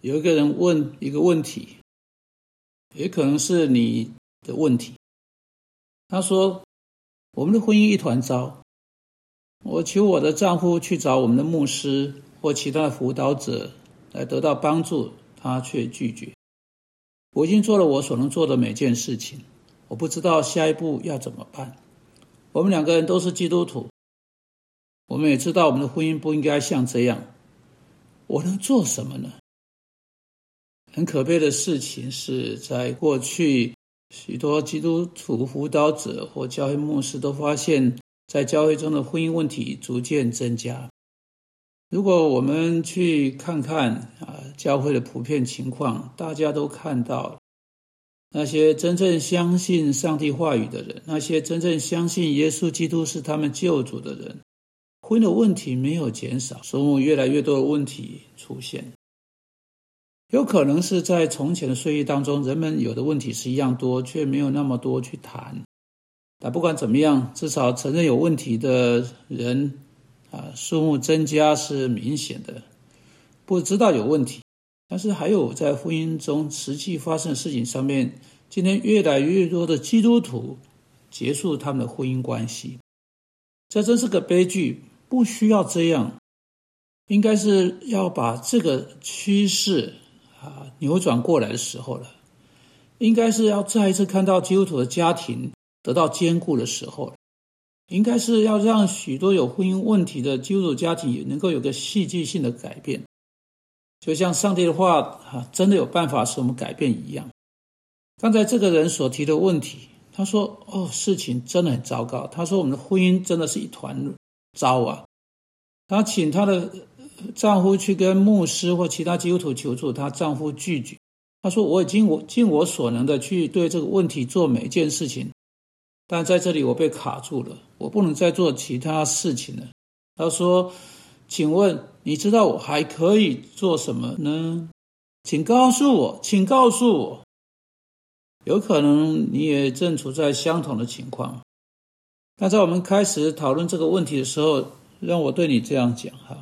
有一个人问一个问题，也可能是你的问题。他说：“我们的婚姻一团糟，我求我的丈夫去找我们的牧师或其他的辅导者来得到帮助，他却拒绝。我已经做了我所能做的每件事情，我不知道下一步要怎么办。我们两个人都是基督徒，我们也知道我们的婚姻不应该像这样。我能做什么呢？”很可悲的事情是在过去，许多基督徒辅导者或教会牧师都发现，在教会中的婚姻问题逐渐增加。如果我们去看看啊，教会的普遍情况，大家都看到，那些真正相信上帝话语的人，那些真正相信耶稣基督是他们救主的人，婚姻的问题没有减少，所以越来越多的问题出现。有可能是在从前的岁月当中，人们有的问题是一样多，却没有那么多去谈。但不管怎么样，至少承认有问题的人啊，数目增加是明显的。不知道有问题，但是还有在婚姻中实际发生的事情上面，今天越来越多的基督徒结束他们的婚姻关系，这真是个悲剧。不需要这样，应该是要把这个趋势。啊，扭转过来的时候了，应该是要再一次看到基督徒的家庭得到坚固的时候了，应该是要让许多有婚姻问题的基督徒家庭也能够有个戏剧性的改变，就像上帝的话啊，真的有办法使我们改变一样。刚才这个人所提的问题，他说：“哦，事情真的很糟糕。”他说：“我们的婚姻真的是一团糟啊。”他请他的。丈夫去跟牧师或其他基督徒求助，她丈夫拒绝。他说：“我已经我尽我所能的去对这个问题做每一件事情，但在这里我被卡住了，我不能再做其他事情了。”他说：“请问你知道我还可以做什么呢？请告诉我，请告诉我。有可能你也正处在相同的情况。那在我们开始讨论这个问题的时候，让我对你这样讲哈。”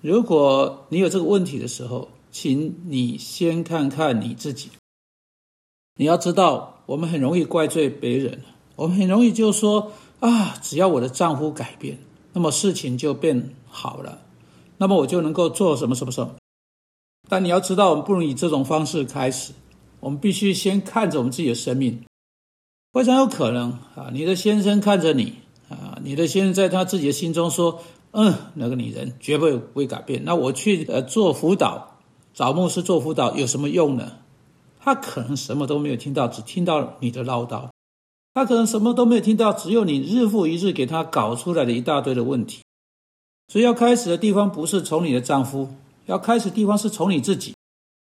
如果你有这个问题的时候，请你先看看你自己。你要知道，我们很容易怪罪别人，我们很容易就说啊，只要我的丈夫改变，那么事情就变好了，那么我就能够做什么什么什么。但你要知道，我们不能以这种方式开始，我们必须先看着我们自己的生命。非常有可能啊，你的先生看着你啊，你的先生在他自己的心中说。嗯，那个女人绝不会改变。那我去呃做辅导，找牧师做辅导有什么用呢？他可能什么都没有听到，只听到你的唠叨。他可能什么都没有听到，只有你日复一日给他搞出来的一大堆的问题。所以要开始的地方不是从你的丈夫，要开始地方是从你自己。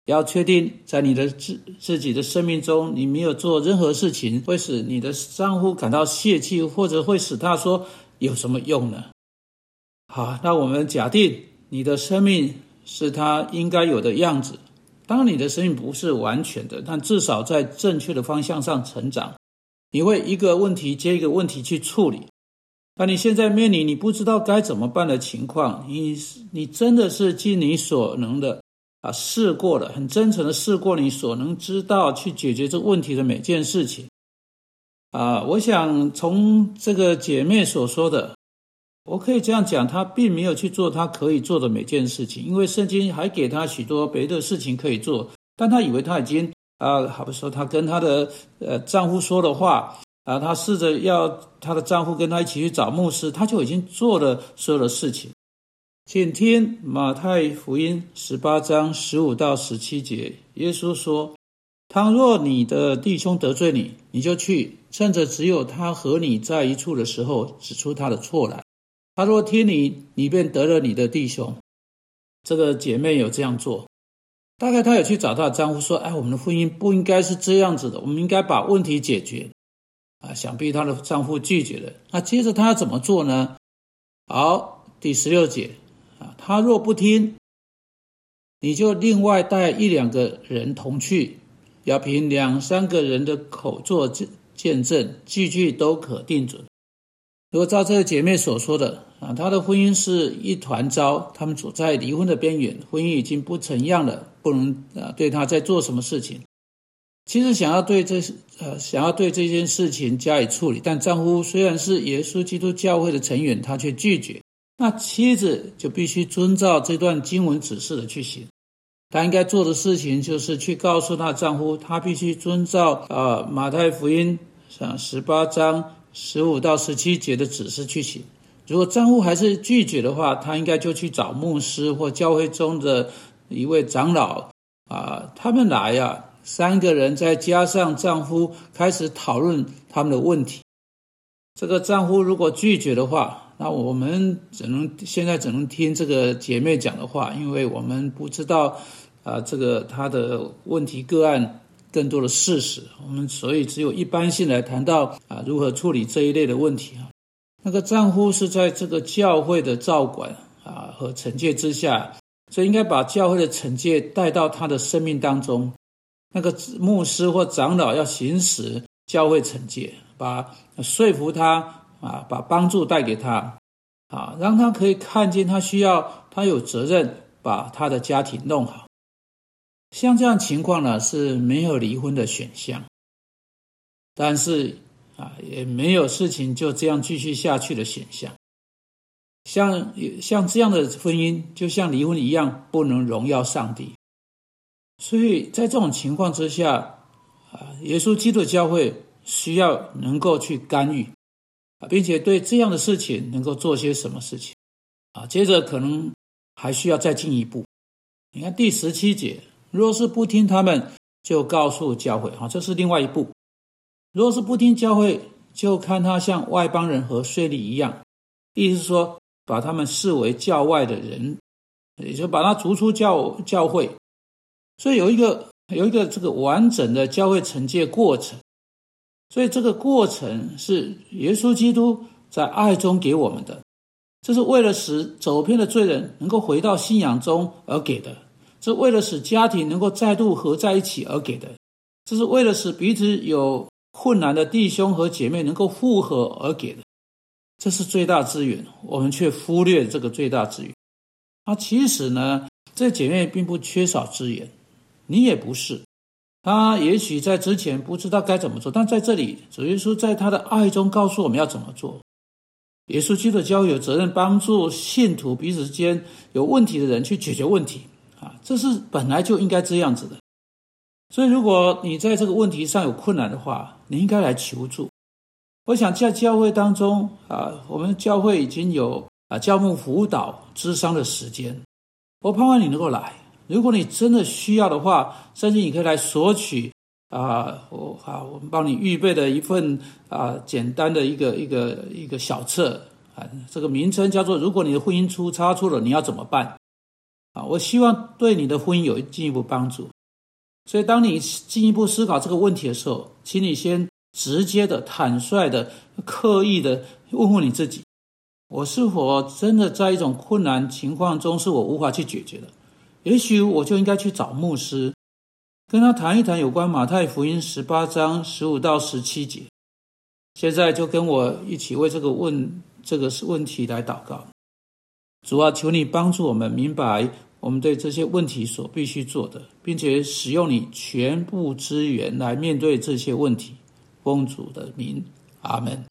要确定在你的自自己的生命中，你没有做任何事情会使你的丈夫感到泄气，或者会使他说有什么用呢？好，那我们假定你的生命是他应该有的样子。当，你的生命不是完全的，但至少在正确的方向上成长。你会一个问题接一个问题去处理。那你现在面临你不知道该怎么办的情况，你你真的是尽你所能的啊，试过了，很真诚的试过你所能知道去解决这个问题的每件事情。啊，我想从这个姐妹所说的。我可以这样讲，他并没有去做他可以做的每件事情，因为圣经还给他许多别的事情可以做。但他以为他已经啊，好比说他跟他的呃丈夫说的话啊，他试着要他的丈夫跟他一起去找牧师，他就已经做了所有的事情。请听马太福音十八章十五到十七节，耶稣说：“倘若你的弟兄得罪你，你就去，趁着只有他和你在一处的时候，指出他的错来。”他说：“听你，你便得了你的弟兄。”这个姐妹有这样做，大概她有去找她的丈夫说：“哎，我们的婚姻不应该是这样子的，我们应该把问题解决。”啊，想必她的丈夫拒绝了。那接着她要怎么做呢？好，第十六节啊，他若不听，你就另外带一两个人同去，要凭两三个人的口作见见证，句句都可定准。如果照这个姐妹所说的啊，她的婚姻是一团糟，他们处在离婚的边缘，婚姻已经不成样了，不能啊对她再做什么事情。其实想要对这呃想要对这件事情加以处理，但丈夫虽然是耶稣基督教会的成员，他却拒绝。那妻子就必须遵照这段经文指示的去行。她应该做的事情就是去告诉她丈夫，她必须遵照啊马太福音像十八章。十五到十七节的指示去行。如果丈夫还是拒绝的话，她应该就去找牧师或教会中的一位长老啊，他们来呀，三个人再加上丈夫开始讨论他们的问题。这个丈夫如果拒绝的话，那我们只能现在只能听这个姐妹讲的话，因为我们不知道啊，这个他的问题个案。更多的事实，我们所以只有一般性来谈到啊，如何处理这一类的问题啊。那个丈夫是在这个教会的照管啊和惩戒之下，所以应该把教会的惩戒带到他的生命当中。那个牧师或长老要行使教会惩戒，把说服他啊，把帮助带给他啊，让他可以看见他需要，他有责任把他的家庭弄好。像这样情况呢，是没有离婚的选项，但是啊，也没有事情就这样继续下去的选项。像像这样的婚姻，就像离婚一样，不能荣耀上帝。所以在这种情况之下，啊，耶稣基督教会需要能够去干预啊，并且对这样的事情能够做些什么事情啊？接着可能还需要再进一步。你看第十七节。若是不听他们，就告诉教会，哈，这是另外一步。若是不听教会，就看他像外邦人和税吏一样，意思说，把他们视为教外的人，也就把他逐出教教会。所以有一个有一个这个完整的教会惩戒过程。所以这个过程是耶稣基督在爱中给我们的，这是为了使走偏的罪人能够回到信仰中而给的。是为了使家庭能够再度合在一起而给的，这是为了使彼此有困难的弟兄和姐妹能够复合而给的，这是最大资源，我们却忽略这个最大资源。啊，其实呢，这姐妹并不缺少资源，你也不是。他也许在之前不知道该怎么做，但在这里，主耶稣在他的爱中告诉我们要怎么做。耶稣基督教有责任帮助信徒彼此间有问题的人去解决问题。啊，这是本来就应该这样子的，所以如果你在这个问题上有困难的话，你应该来求助。我想在教会当中啊，我们教会已经有啊教牧辅导智商的时间，我盼望你能够来。如果你真的需要的话，甚至你可以来索取啊，我啊我们帮你预备的一份啊简单的一个一个一个小册啊，这个名称叫做“如果你的婚姻出差错了，你要怎么办？”啊，我希望对你的婚姻有进一步帮助。所以，当你进一步思考这个问题的时候，请你先直接的、坦率的、刻意的问问你自己：我是否真的在一种困难情况中是我无法去解决的？也许我就应该去找牧师，跟他谈一谈有关马太福音十八章十五到十七节。现在就跟我一起为这个问这个问题来祷告。主啊，求你帮助我们明白。我们对这些问题所必须做的，并且使用你全部资源来面对这些问题，奉主的名，阿门。